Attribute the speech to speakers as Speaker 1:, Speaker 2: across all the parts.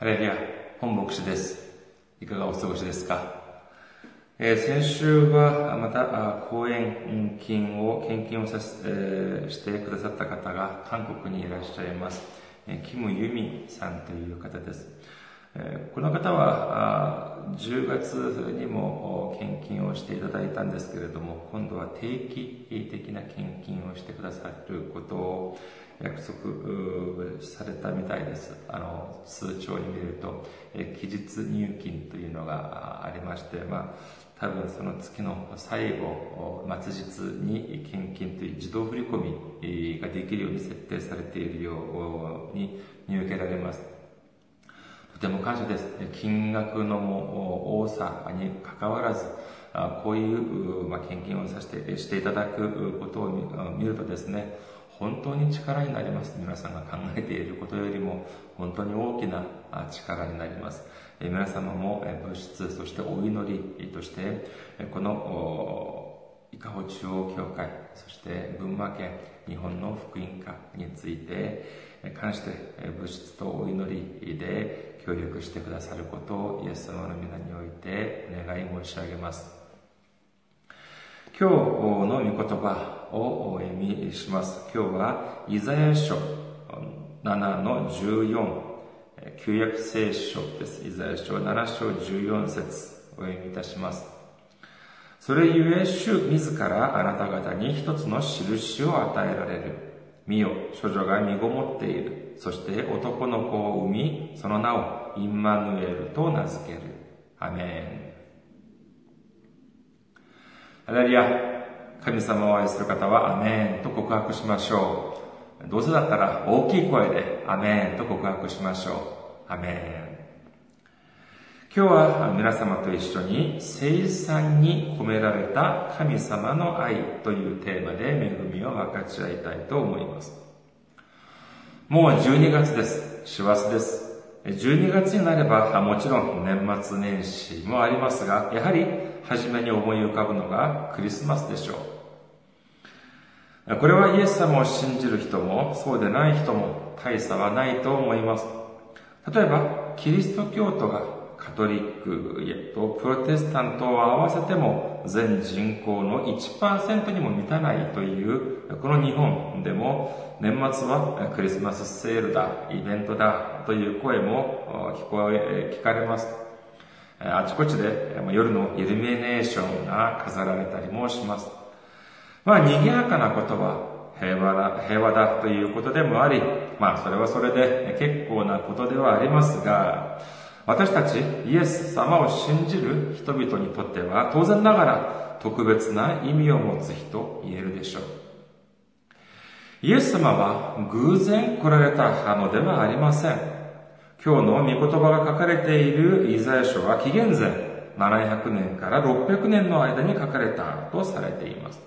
Speaker 1: ハレルヤ、本牧師です。いかがお過ごしですか、えー先週はまた講演金を、献金をさせ、えーしてくださった方が韓国にいらっしゃいます。えーキム・ユミさんという方です。えーこの方はあ10月にも献金をしていただいたんですけれども、今度は定期的な献金をしてくださることを約束されたみたいです。あの、通帳に見ると、え期日入金というのがありまして、まあ、多分その月の最後、末日に献金という自動振り込みができるように設定されているように見受けられます。とても感謝です。金額の多さに関わらず、こういう、献金をさせてしていただくことを見るとですね、本当に力になります。皆さんが考えていることよりも本当に大きな力になります。え皆様もえ物質、そしてお祈りとして、えこの伊香保中央教会、そして群馬県日本の福音化についてえ関してえ物質とお祈りで協力してくださることをイエス様の皆においてお願い申し上げます。今日の御言葉をお読みします。今日はイザヤ書7の14、旧約聖書です。イザヤ書7章14節お読みいたします。それゆえ主自らあなた方に一つの印を与えられる。見よ、処女が身ごもっている。そして男の子を産み、その名をインマヌエルと名付ける。アメン。ハレルヤ、神様を愛する方はアメンと告白しましょう。どうせだったら大きい声でアメンと告白しましょう。アメン。今日は皆様と一緒に生産に込められた神様の愛というテーマで恵みを分かち合いたいと思います。もう12月です。師走です。12月になればもちろん年末年始もありますが、やはり初めに思い浮かぶのがクリスマスでしょう。これはイエス様を信じる人もそうでない人も大差はないと思います。例えば、キリスト教徒がカトリックとプロテスタントを合わせても全人口の1%にも満たないというこの日本でも年末はクリスマスセールだ、イベントだという声も聞こえ、聞かれます。あちこちで夜のイルミネーションが飾られたりもします。まあ、賑やかなことは平和だ、平和だということでもあり、まあ、それはそれで結構なことではありますが、私たちイエス様を信じる人々にとっては当然ながら特別な意味を持つ日と言えるでしょう。イエス様は偶然来られたのではありません。今日の御言葉が書かれているイザヤ書は紀元前700年から600年の間に書かれたとされています。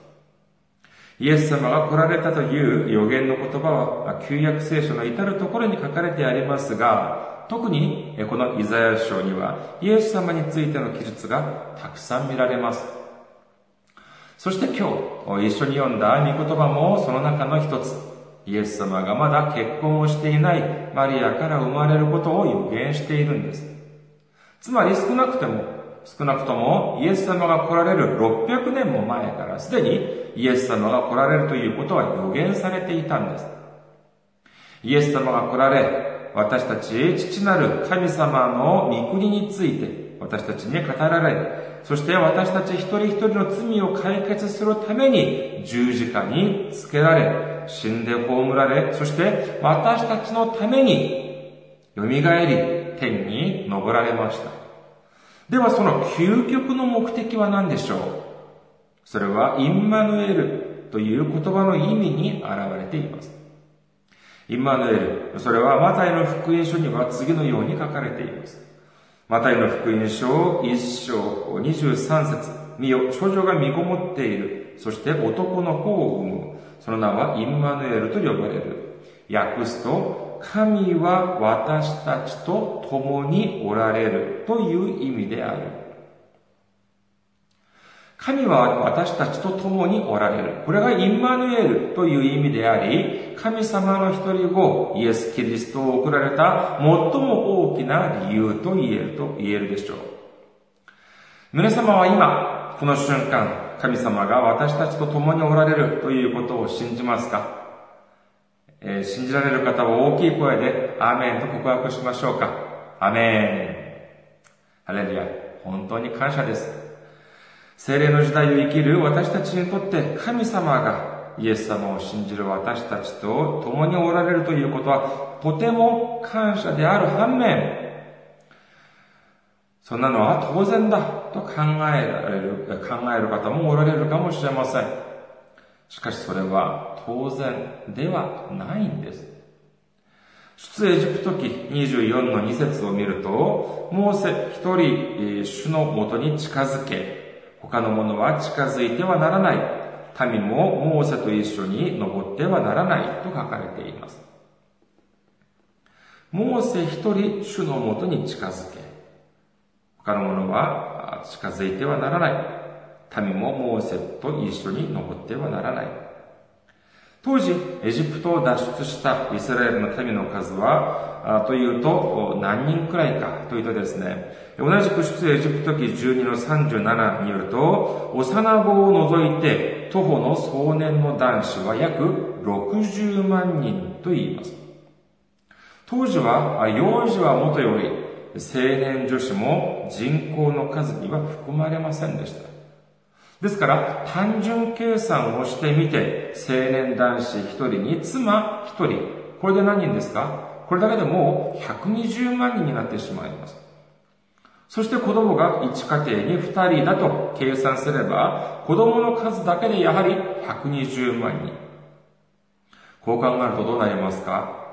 Speaker 1: イエス様が来られたという予言の言葉は旧約聖書の至るところに書かれてありますが、特にこのイザヤ書にはイエス様についての記述がたくさん見られます。そして今日一緒に読んだ御言葉もその中の一つ、イエス様がまだ結婚をしていないマリアから生まれることを予言しているんです。つまり少なくても、少なくともイエス様が来られる600年も前からすでにイエス様が来られるということは予言されていたんです。イエス様が来られ、私たち父なる神様の御国について私たちに語られ、そして私たち一人一人の罪を解決するために十字架につけられ、死んで葬られ、そして私たちのために蘇り天に昇られました。ではその究極の目的は何でしょう？それはインマヌエルという言葉の意味に現れています。インマヌエル、それはマタイの福音書には次のように書かれています。マタイの福音書1章23節見よ、少女が身ごもっている。そして男の子を産む。その名はインマヌエルと呼ばれる。訳すと、神は私たちと共におられるという意味である。神は私たちと共におられる。これがインマヌエルという意味であり、神様の一人子、イエス・キリストを送られた最も大きな理由と言えると言えるでしょう。皆様は今、この瞬間、神様が私たちと共におられるということを信じますか、えー、信じられる方は大きい声で、アーメンと告白しましょうか。アメン。ハレルヤ。本当に感謝です。精霊の時代を生きる私たちにとって神様がイエス様を信じる私たちと共におられるということはとても感謝である反面、そんなのは当然だと考えられる、考える方もおられるかもしれません。しかしそれは当然ではないんです。出エジプト記24の2節を見ると、モーセ一人主のもとに近づけ、他の者は近づいてはならない。民もモーセと一緒に登ってはならないと書かれています。モーセ一人主のもとに近づけ。他の者は近づいてはならない。民もモーセと一緒に登ってはならない。当時、エジプトを脱出したイスラエルの民の数は、というと、何人くらいかというとですね、同じく出エジプト記12の37によると、幼子を除いて徒歩の壮年の男子は約60万人と言います。当時は、幼児はもとより、青年女子も人口の数には含まれませんでした。ですから、単純計算をしてみて、青年男子1人に妻1人、これで何人ですか？これだけでもう120万人になってしまいます。そして子供が1家庭に2人だと計算すれば、子供の数だけでやはり120万人。こう考えるとどうなりますか？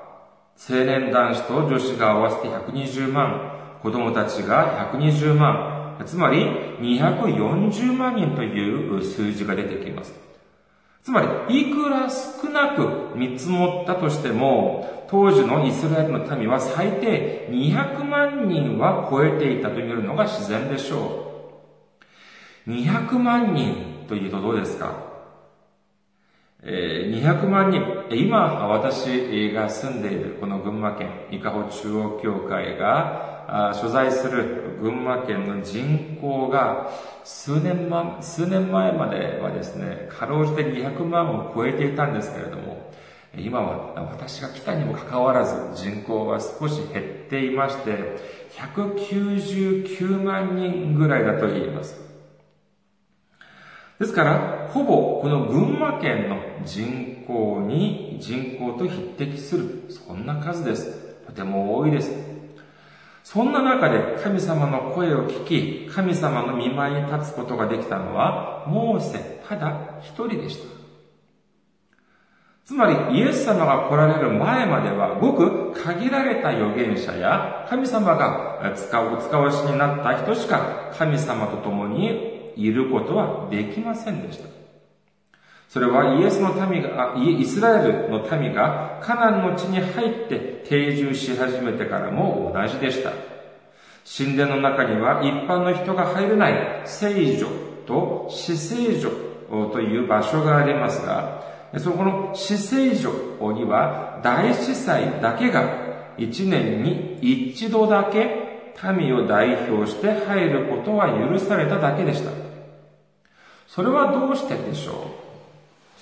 Speaker 1: 青年男子と女子が合わせて120万、子供たちが120万、つまり240万人という数字が出てきます。つまり、いくら少なく見積もったとしても、当時のイスラエルの民は最低200万人は超えていたと見るのが自然でしょう。200万人というとどうですか、200万人、今私が住んでいるこの群馬県伊香保中央教会が所在する群馬県の人口が数年前数年前まではですね、かろうじて200万を超えていたんですけれども、今は私が来たにもかかわらず人口は少し減っていまして、199万人ぐらいだと言います。ですから、ほぼこの群馬県の人口に人口と匹敵する、そんな数です。とても多いです。そんな中で神様の声を聞き、神様の見舞いに立つことができたのは、モーセただ一人でした。つまり、イエス様が来られる前までは、ごく限られた預言者や、神様が使う、使わしになった人しか、神様と共にいることはできませんでした。それはイエスの民が、イスラエルの民がカナンの地に入って定住し始めてからも同じでした。神殿の中には一般の人が入れない聖女と死聖女という場所がありますが、そこの死聖女には大司祭だけが一年に一度だけ民を代表して入ることは許されただけでした。それはどうしてでしょう？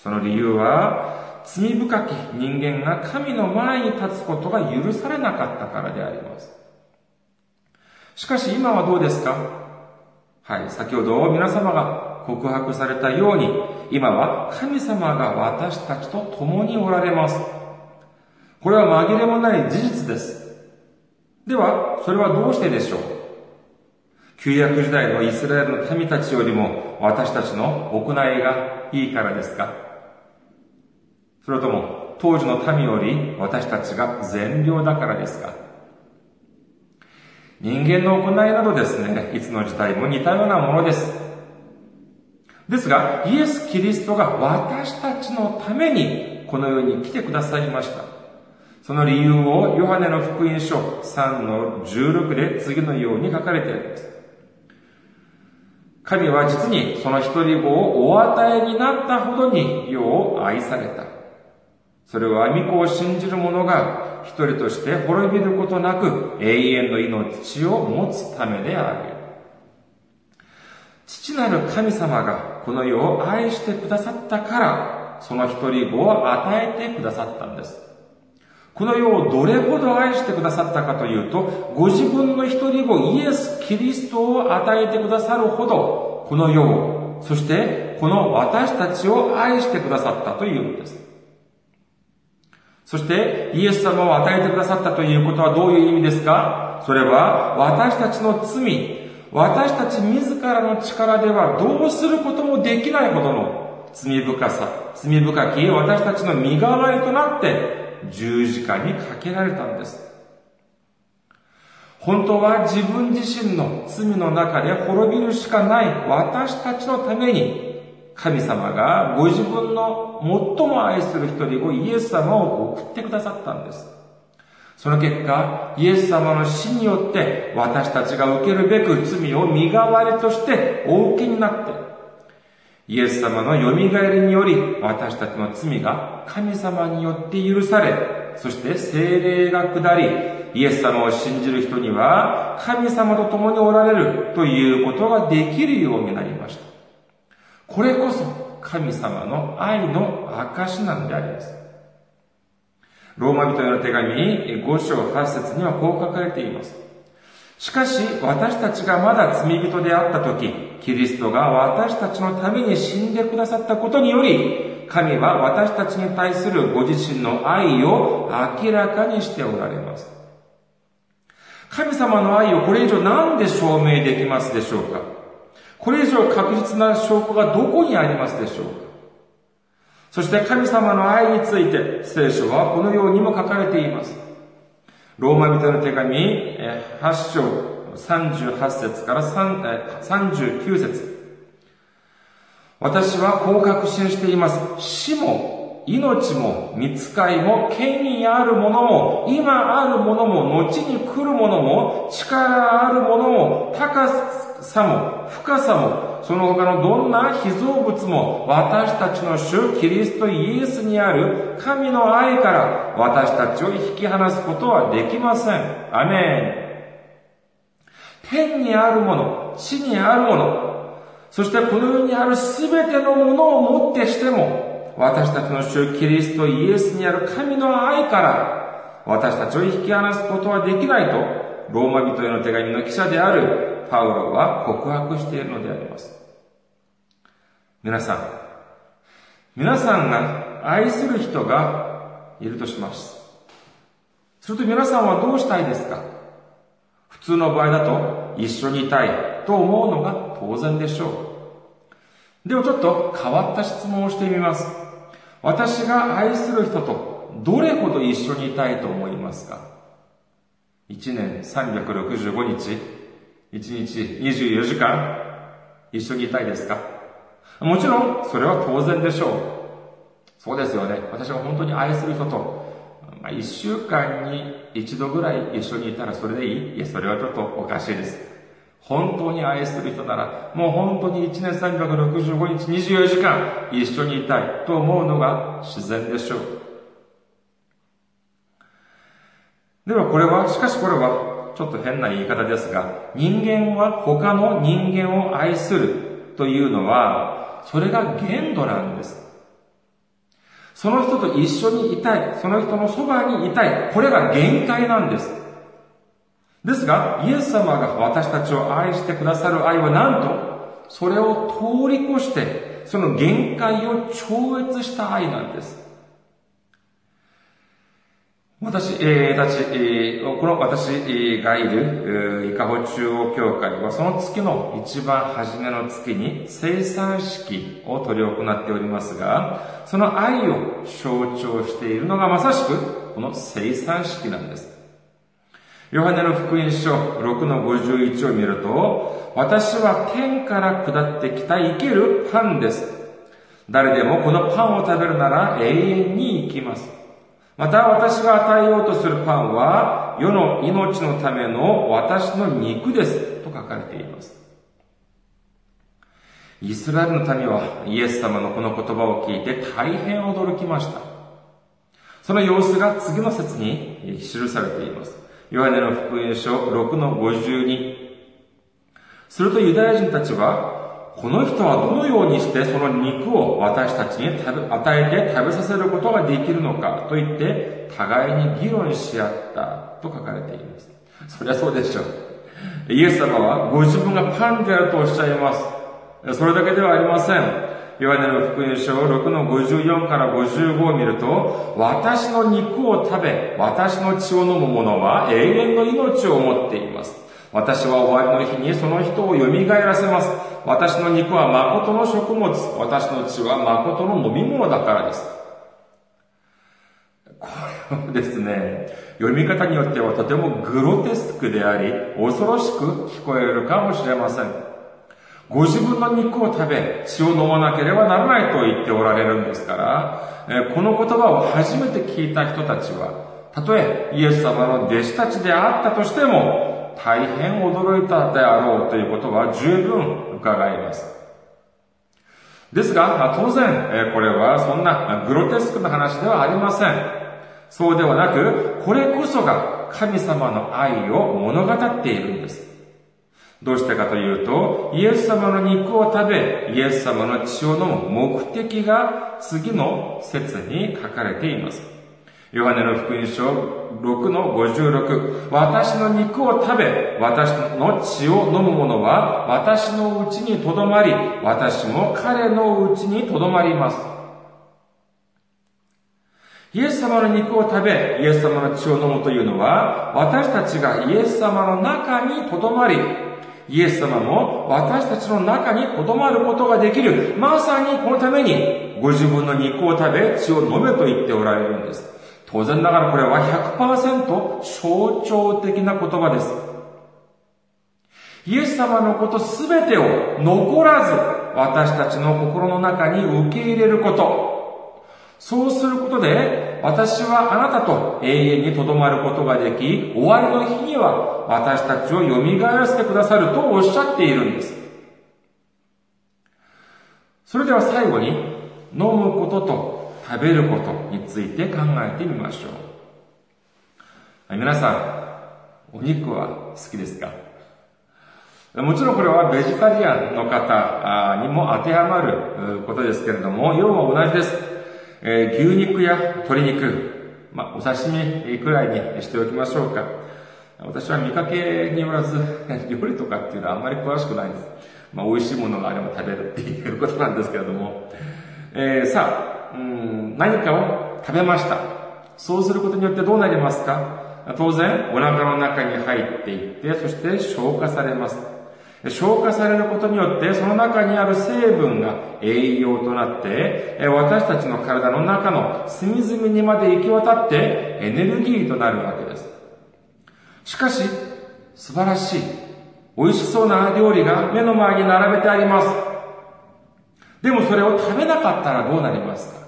Speaker 1: その理由は、罪深き人間が神の前に立つことが許されなかったからであります。しかし今はどうですか？はい、先ほど皆様が告白されたように、今は神様が私たちと共におられます。これは紛れもない事実です。では、それはどうしてでしょう？旧約時代のイスラエルの民たちよりも私たちの行いがいいからですか？それとも当時の民より私たちが善良だからですか？人間の行いなどですね、いつの時代も似たようなものです。ですが、イエス・キリストが私たちのためにこの世に来てくださいました。その理由をヨハネの福音書3の16で次のように書かれているんです。神は実にその一人子をお与えになったほどに世を愛された。それは御子を信じる者が一人として滅びることなく永遠の命を持つためである。父なる神様がこの世を愛してくださったから、その一人子を与えてくださったんです。この世をどれほど愛してくださったかというと、ご自分の一人子イエス・キリストを与えてくださるほど、この世を、そしてこの私たちを愛してくださったというのです。そして、イエス様を与えてくださったということはどういう意味ですか？それは、私たちの罪、私たち自らの力ではどうすることもできないほどの罪深さ、罪深き私たちの身代わりとなって十字架にかけられたんです。本当は自分自身の罪の中で滅びるしかない私たちのために神様がご自分の最も愛する一人をイエス様を送ってくださったんです。その結果、イエス様の死によって私たちが受けるべく罪を身代わりとしてお受けになって、イエス様の蘇りにより、私たちの罪が神様によって許され、そして精霊が下り、イエス様を信じる人には、神様と共におられるということができるようになりました。これこそ神様の愛の証なのであります。ローマ人への手紙5章8節にはこう書かれています。しかし、私たちがまだ罪人であった時、キリストが私たちのために死んでくださったことにより、神は私たちに対するご自身の愛を明らかにしておられます。神様の愛をこれ以上何で証明できますでしょうか？これ以上確実な証拠がどこにありますでしょうか？そして神様の愛について聖書はこのようにも書かれています。ローマ人の手紙8章38節から39節私はこう確信しています。死も、命も、見つかいも、権威あるものも、今あるものも、後に来るものも、力あるものも、高さも、深さも、その他のどんな被造物も、私たちの主キリストイエスにある神の愛から私たちを引き離すことはできません。アメン。天にあるもの、地にあるもの、そしてこの世にあるすべてのものをもってしても、私たちの主キリストイエスにある神の愛から、私たちを引き離すことはできないと、ローマ人への手紙の記者であるパウロは告白しているのであります。皆さん、皆さんが愛する人がいるとします。すると皆さんはどうしたいですか？普通の場合だと一緒にいたいと思うのが当然でしょう。ではちょっと変わった質問をしてみます。私が愛する人とどれほど一緒にいたいと思いますか ?1 年365日1日24時間一緒にいたいですか？もちろん、それは当然でしょう。そうですよね。私が本当に愛する人と、まあ、1週間に一度ぐらい一緒にいたらそれでいいいや、それはちょっとおかしいです。本当に愛する人なら、もう本当に1年365日24時間一緒にいたいと思うのが自然でしょう。ではこれは、しかしこれはちょっと変な言い方ですが、人間は他の人間を愛するというのは、それが限度なんです。その人と一緒にいたい、その人のそばにいたい、これが限界なんです。ですが、イエス様が私たちを愛してくださる愛はなんと、それを通り越して、その限界を超越した愛なんです。私、え、たち、え、この私がいる、伊香保中央教会は、その月の一番初めの月に生産式を執り行っておりますが、その愛を象徴しているのがまさしく、この生産式なんです。ヨハネの福音書6の51を見ると、私は天から下ってきた生けるパンです。誰でもこのパンを食べるなら永遠に生きます。また私が与えようとするパンは世の命のための私の肉ですと書かれています。イスラエルの民はイエス様のこの言葉を聞いて大変驚きました。その様子が次の説に記されています。ヨハネの福音書6の52。するとユダヤ人たちは、この人はどのようにしてその肉を私たちに与えて食べさせることができるのかと言って、互いに議論し合ったと書かれています。そりゃそうでしょう。イエス様はご自分がパンであるとおっしゃいます。それだけではありません。ヨハネの福音書6の54から55を見ると、私の肉を食べ、私の血を飲む者は永遠の命を持っています。私は終わりの日にその人を蘇らせます。私の肉は誠の食物、私の血は誠の飲み物だからです。これはですね、読み方によってはとてもグロテスクであり、恐ろしく聞こえるかもしれません。ご自分の肉を食べ、血を飲まなければならないと言っておられるんですから、この言葉を初めて聞いた人たちは、たとえイエス様の弟子たちであったとしても、大変驚いたであろうということは十分伺います。ですが、当然、これはそんなグロテスクな話ではありません。そうではなく、これこそが神様の愛を物語っているんです。どうしてかというと、イエス様の肉を食べ、イエス様の血を飲む目的が次の説に書かれています。ヨハネの福音書6の56。私の肉を食べ、私の血を飲む者は、私のうちにとどまり、私も彼のうちにとどまります。イエス様の肉を食べ、イエス様の血を飲むというのは、私たちがイエス様の中にとどまり、イエス様も私たちの中に留まることができる。まさにこのために、ご自分の肉を食べ、血を飲めと言っておられるんです。当然ながらこれは100%象徴的な言葉です。イエス様のことすべてを残らず、私たちの心の中に受け入れること。そうすることで、私はあなたと永遠にとどまることができ、終わりの日には私たちを蘇らせてくださるとおっしゃっているんです。それでは最後に、飲むことと食べることについて考えてみましょう。皆さん、お肉は好きですか？もちろんこれはベジタリアンの方にも当てはまることですけれども、要は同じです。えー、牛肉や鶏肉、まあ、お刺身くらいにしておきましょうか。私は見かけによらず、料理とかっていうのはあんまり詳しくないんです。まあ、美味しいものがあれば食べるっていうことなんですけれども。えー、さあ、うん、何かを食べました。そうすることによってどうなりますか？当然、お腹の中に入っていって、そして消化されます。消化されることによって、その中にある成分が栄養となって、私たちの体の中の隅々にまで行き渡ってエネルギーとなるわけです。しかし、素晴らしい、美味しそうな料理が目の前に並べてあります。でもそれを食べなかったらどうなりますか？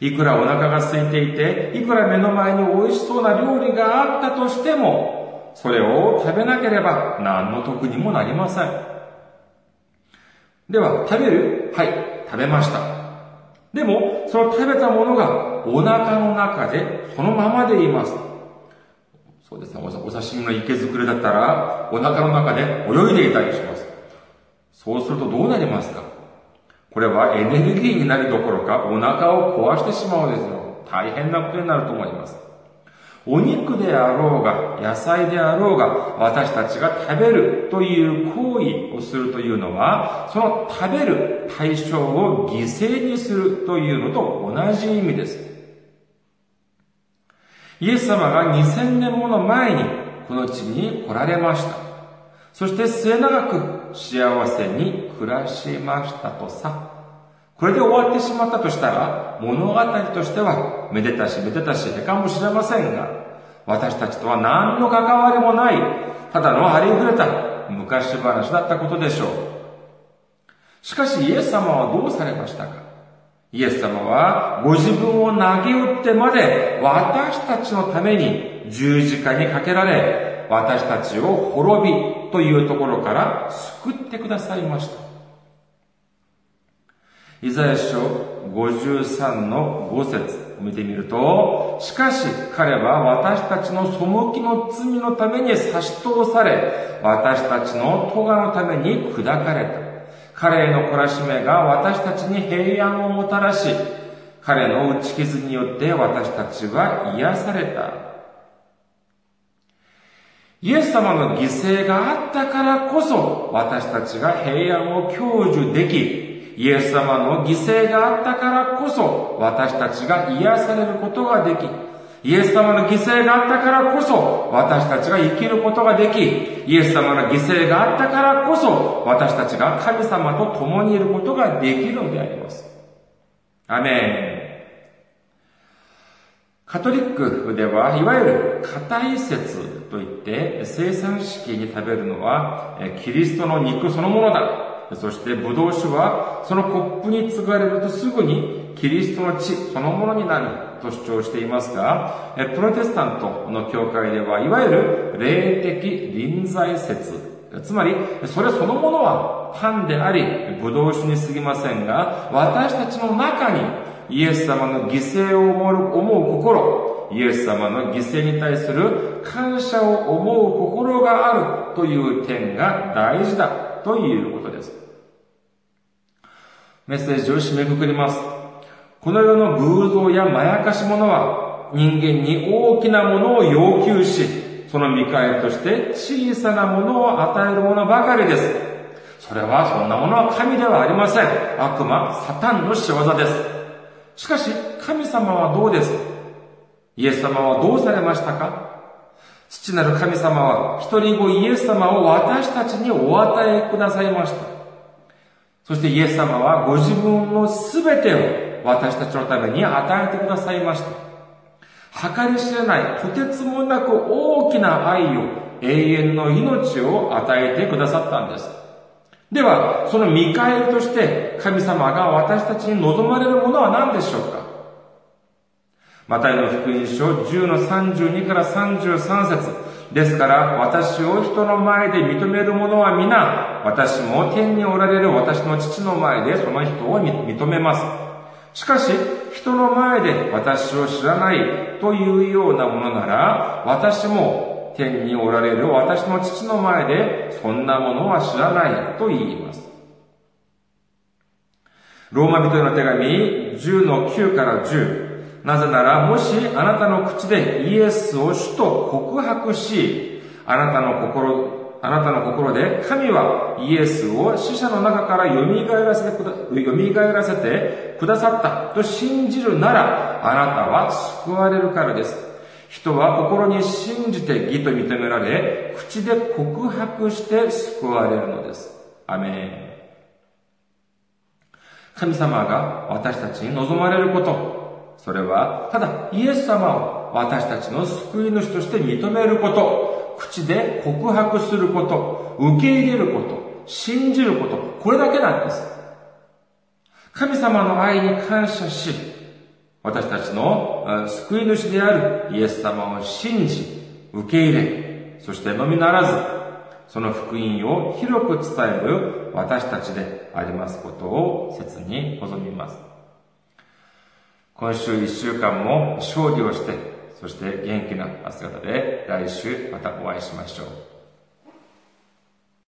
Speaker 1: いくらお腹が空いていて、いくら目の前に美味しそうな料理があったとしても、それを食べなければ何の得にもなりません。では、食べる？はい、食べました。でも、その食べたものがお腹の中でそのままでいます。そうですね、お刺身の池作りだったら、お腹の中で泳いでいたりします。そうするとどうなりますか？これはエネルギーになるどころか、お腹を壊してしまうですよ。大変なことになると思います。お肉であろうが、野菜であろうが、私たちが食べるという行為をするというのは、その食べる対象を犠牲にするというのと同じ意味です。イエス様が2000年もの前にこの地に来られました。そして末永く幸せに暮らしましたとさ。これで終わってしまったとしたら、物語としては、めでたしめでたしかもしれませんが、私たちとは何の関わりもない、ただのありふれた昔話だったことでしょう。しかしイエス様はどうされましたか？イエス様はご自分を投げ打ってまで私たちのために十字架にかけられ、私たちを滅びというところから救ってくださいました。イザヤ書53の5節を見てみると、しかし彼は私たちの背きの罪のために差し通され、私たちの咎のために砕かれた。彼への懲らしめが私たちに平安をもたらし、彼の打ち傷によって私たちは癒された。イエス様の犠牲があったからこそ私たちが平安を享受でき、イエス様の犠牲があったからこそ私たちが癒されることができ、イエス様の犠牲があったからこそ私たちが生きることができ、イエス様の犠牲があったからこそ私たちが神様と共にいることができるのであります。アメン。カトリックでは、いわゆる硬い説といって生産式に食べるのはキリストの肉そのものだ。そしてブドウ酒はそのコップに継がれるとすぐにキリストの血そのものになると主張していますが、プロテスタントの教会ではいわゆる霊的臨在説。つまり、それそのものはパンであり、ブドウ酒に過ぎませんが、私たちの中にイエス様の犠牲を思う心、イエス様の犠牲に対する感謝を思う心があるという点が大事だということです。メッセージを締めくくります。この世の偶像やまやかし者は人間に大きなものを要求し、その見返りとして小さなものを与えるものばかりです。それはそんなものは神ではありません。悪魔、サタンの仕業です。しかし、神様はどうです？イエス様はどうされましたか？父なる神様は一人子イエス様を私たちにお与えくださいました。そしてイエス様はご自分の全てを私たちのために与えてくださいました。計り知れない、とてつもなく大きな愛を、永遠の命を与えてくださったんです。では、その見返りとして神様が私たちに望まれるものは何でしょうか？マタイの福音書10の32から33節ですから、私を人の前で認める者は皆、私も天におられる私の父の前でその人を認めます。しかし、人の前で私を知らないというようなものなら、私も天におられる私の父の前でそんなものは知らないと言います。ローマ人への手紙10の9から10。なぜなら、もしあなたの口でイエスを主と告白し、あなたの心、あなたの心で神はイエスを死者の中から蘇らせてくだ、蘇らせてくださったと信じるなら、あなたは救われるからです。人は心に信じて義と認められ、口で告白して救われるのです。アメン。神様が私たちに望まれること、それは、ただイエス様を私たちの救い主として認めること、口で告白すること、受け入れること、信じること、これだけなんです。神様の愛に感謝し、私たちの救い主であるイエス様を信じ、受け入れ、そしてのみならず、その福音を広く伝える私たちでありますことを切に望みます。今週一週間も勝利をして、そして元気な姿で来週またお会いしましょう。